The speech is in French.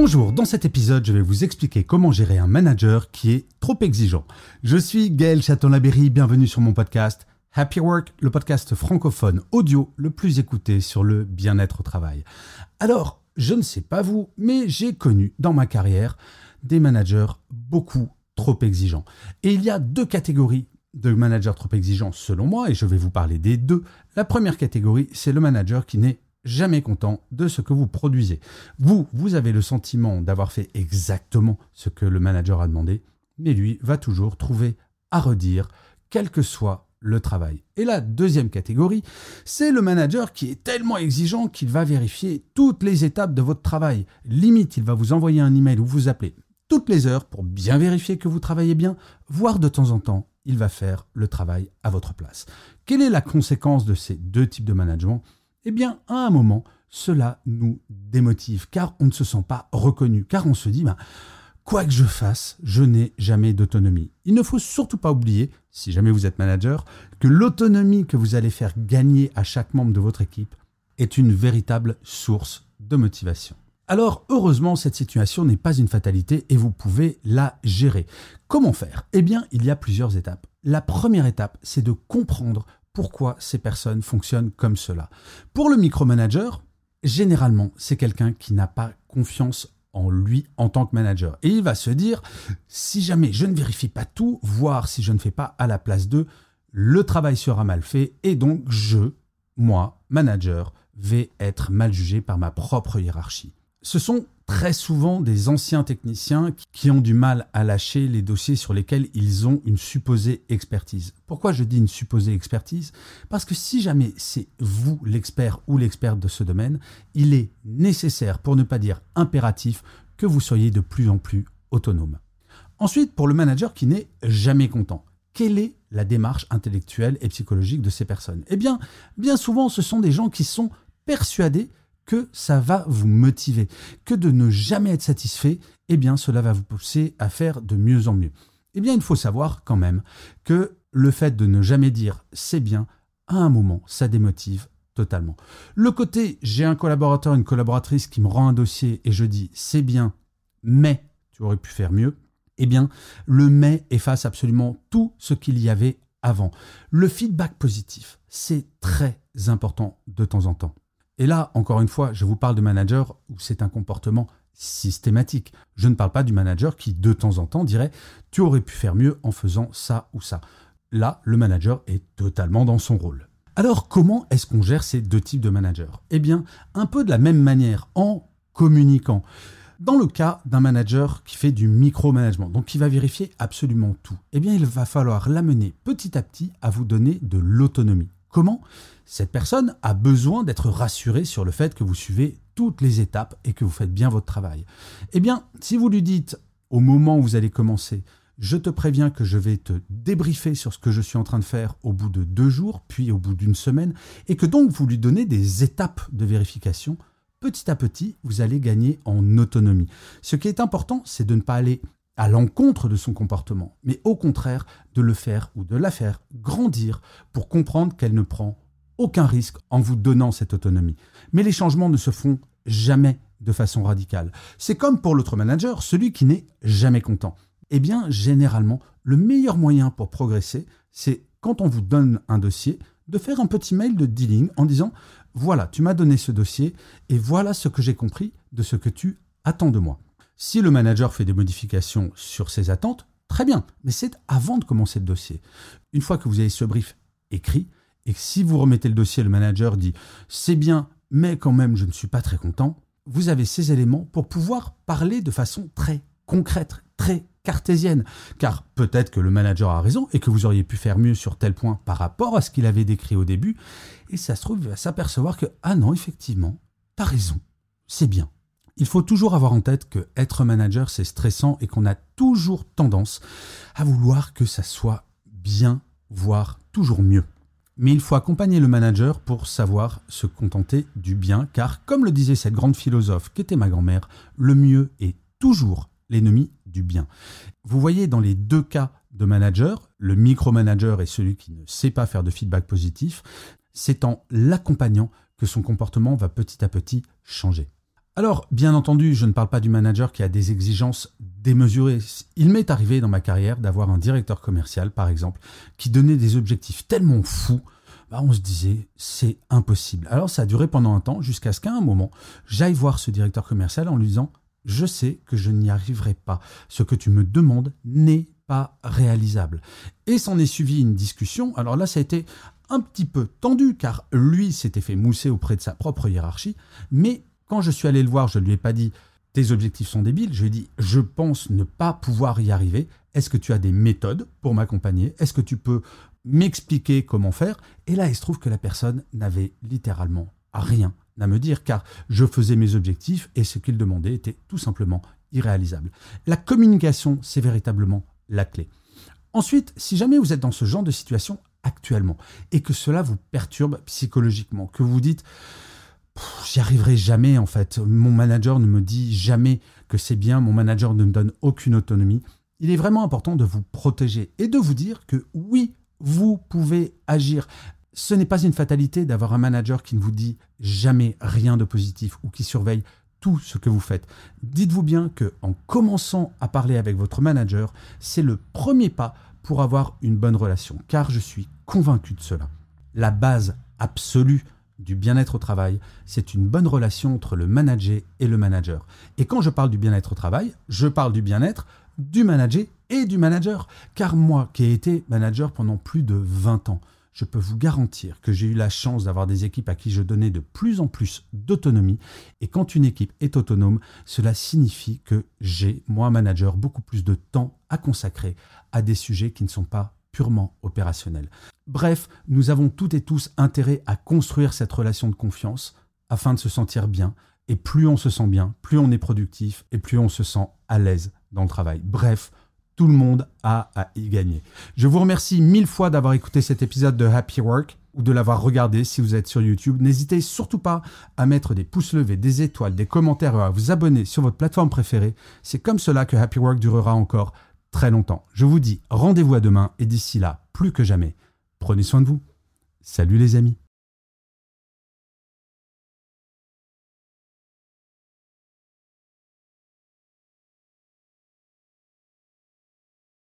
Bonjour, dans cet épisode, je vais vous expliquer comment gérer un manager qui est trop exigeant. Je suis Gaël Chaton-Laberry, bienvenue sur mon podcast Happy Work, le podcast francophone audio le plus écouté sur le bien-être au travail. Alors, je ne sais pas vous, mais j'ai connu dans ma carrière des managers beaucoup trop exigeants. Et il y a deux catégories de managers trop exigeants selon moi, et je vais vous parler des deux. La première catégorie, c'est le manager qui n'est jamais content de ce que vous produisez. Vous, vous avez le sentiment d'avoir fait exactement ce que le manager a demandé, mais lui va toujours trouver à redire, quel que soit le travail. Et la deuxième catégorie, c'est le manager qui est tellement exigeant qu'il va vérifier toutes les étapes de votre travail. Limite, il va vous envoyer un email ou vous appeler toutes les heures pour bien vérifier que vous travaillez bien, voire de temps en temps, il va faire le travail à votre place. Quelle est la conséquence de ces deux types de management? Eh bien, à un moment, cela nous démotive, car on ne se sent pas reconnu, car on se dit, ben, quoi que je fasse, je n'ai jamais d'autonomie. Il ne faut surtout pas oublier, si jamais vous êtes manager, que l'autonomie que vous allez faire gagner à chaque membre de votre équipe est une véritable source de motivation. Alors, heureusement, cette situation n'est pas une fatalité et vous pouvez la gérer. Comment faire? Eh bien, il y a plusieurs étapes. La première étape, c'est de comprendre pourquoi ces personnes fonctionnent comme cela. Pour le micromanager, généralement, c'est quelqu'un qui n'a pas confiance en lui en tant que manager. Et il va se dire, si jamais je ne vérifie pas tout, voire si je ne fais pas à la place d'eux, le travail sera mal fait et donc je, moi, manager, vais être mal jugé par ma propre hiérarchie. Ce sont très souvent des anciens techniciens qui ont du mal à lâcher les dossiers sur lesquels ils ont une supposée expertise. Pourquoi je dis une supposée expertise? Parce que si jamais c'est vous l'expert ou l'experte de ce domaine, il est nécessaire, pour ne pas dire impératif, que vous soyez de plus en plus autonome. Ensuite, pour le manager qui n'est jamais content, quelle est la démarche intellectuelle et psychologique de ces personnes? Eh bien, bien souvent, ce sont des gens qui sont persuadés que ça va vous motiver, que de ne jamais être satisfait, eh bien cela va vous pousser à faire de mieux en mieux. Eh bien il faut savoir quand même que le fait de ne jamais dire c'est bien, à un moment, ça démotive totalement. Le côté j'ai un collaborateur, une collaboratrice qui me rend un dossier et je dis c'est bien, mais tu aurais pu faire mieux, eh bien le mais efface absolument tout ce qu'il y avait avant. Le feedback positif, c'est très important de temps en temps. Et là, encore une fois, je vous parle de manager où c'est un comportement systématique. Je ne parle pas du manager qui, de temps en temps, dirait Tu aurais pu faire mieux en faisant ça ou ça. Là, le manager est totalement dans son rôle. Alors, comment est-ce qu'on gère ces deux types de managers? Eh bien, un peu de la même manière, en communiquant. Dans le cas d'un manager qui fait du micromanagement, donc qui va vérifier absolument tout, eh bien, il va falloir l'amener petit à petit à vous donner de l'autonomie. Comment Cette personne a besoin d'être rassurée sur le fait que vous suivez toutes les étapes et que vous faites bien votre travail? Eh bien, si vous lui dites au moment où vous allez commencer, je te préviens que je vais te débriefer sur ce que je suis en train de faire au bout de deux jours, puis au bout d'une semaine, et que donc vous lui donnez des étapes de vérification, petit à petit, vous allez gagner en autonomie. Ce qui est important, c'est de ne pas aller à l'encontre de son comportement, mais au contraire de le faire ou de la faire grandir pour comprendre qu'elle ne prend aucun risque en vous donnant cette autonomie. Mais les changements ne se font jamais de façon radicale. C'est comme pour l'autre manager, celui qui n'est jamais content. Eh bien, généralement, le meilleur moyen pour progresser, c'est quand on vous donne un dossier, de faire un petit mail de dealing en disant, voilà, tu m'as donné ce dossier et voilà ce que j'ai compris de ce que tu attends de moi. Si le manager fait des modifications sur ses attentes, très bien, mais c'est avant de commencer le dossier. Une fois que vous avez ce brief écrit, et que si vous remettez le dossier, le manager dit c'est bien, mais quand même je ne suis pas très content, vous avez ces éléments pour pouvoir parler de façon très concrète, très cartésienne, car peut-être que le manager a raison et que vous auriez pu faire mieux sur tel point par rapport à ce qu'il avait décrit au début, et ça se trouve, il va s'apercevoir que, ah non, effectivement, t'as raison, c'est bien. Il faut toujours avoir en tête que être manager, c'est stressant et qu'on a toujours tendance à vouloir que ça soit bien, voire toujours mieux. Mais il faut accompagner le manager pour savoir se contenter du bien, car comme le disait cette grande philosophe qu'était ma grand-mère, le mieux est toujours l'ennemi du bien. Vous voyez dans les deux cas de manager, le micromanager et celui qui ne sait pas faire de feedback positif, c'est en l'accompagnant que son comportement va petit à petit changer. Alors, bien entendu, je ne parle pas du manager qui a des exigences démesurées. Il m'est arrivé dans ma carrière d'avoir un directeur commercial, par exemple, qui donnait des objectifs tellement fous, bah on se disait, c'est impossible. Alors ça a duré pendant un temps, jusqu'à ce qu'à un moment, j'aille voir ce directeur commercial en lui disant, je sais que je n'y arriverai pas. Ce que tu me demandes n'est pas réalisable. Et s'en est suivi une discussion. Alors là, ça a été un petit peu tendu, car lui s'était fait mousser auprès de sa propre hiérarchie, mais quand je suis allé le voir, je ne lui ai pas dit tes objectifs sont débiles, je lui ai dit je pense ne pas pouvoir y arriver. Est-ce que tu as des méthodes pour m'accompagner? Est-ce que tu peux m'expliquer comment faire? Et là, il se trouve que la personne n'avait littéralement rien à me dire car je faisais mes objectifs et ce qu'il demandait était tout simplement irréalisable. La communication, c'est véritablement la clé. Ensuite, si jamais vous êtes dans ce genre de situation actuellement et que cela vous perturbe psychologiquement, que vous dites j'y arriverai jamais en fait. Mon manager ne me dit jamais que c'est bien, mon manager ne me donne aucune autonomie. Il est vraiment important de vous protéger et de vous dire que oui, vous pouvez agir. Ce n'est pas une fatalité d'avoir un manager qui ne vous dit jamais rien de positif ou qui surveille tout ce que vous faites. Dites-vous bien que en commençant à parler avec votre manager, c'est le premier pas pour avoir une bonne relation car je suis convaincu de cela. La base absolue du bien-être au travail, c'est une bonne relation entre le manager et le manager. Et quand je parle du bien-être au travail, je parle du bien-être du manager et du manager. Car moi, qui ai été manager pendant plus de 20 ans, je peux vous garantir que j'ai eu la chance d'avoir des équipes à qui je donnais de plus en plus d'autonomie. Et quand une équipe est autonome, cela signifie que j'ai, moi, manager, beaucoup plus de temps à consacrer à des sujets qui ne sont pas purement opérationnel. Bref, nous avons toutes et tous intérêt à construire cette relation de confiance afin de se sentir bien. Et plus on se sent bien, plus on est productif et plus on se sent à l'aise dans le travail. Bref, tout le monde a à y gagner. Je vous remercie mille fois d'avoir écouté cet épisode de Happy Work ou de l'avoir regardé si vous êtes sur YouTube. N'hésitez surtout pas à mettre des pouces levés, des étoiles, des commentaires et à vous abonner sur votre plateforme préférée. C'est comme cela que Happy Work durera encore très longtemps. Je vous dis rendez-vous à demain et d'ici là, plus que jamais, prenez soin de vous. Salut les amis.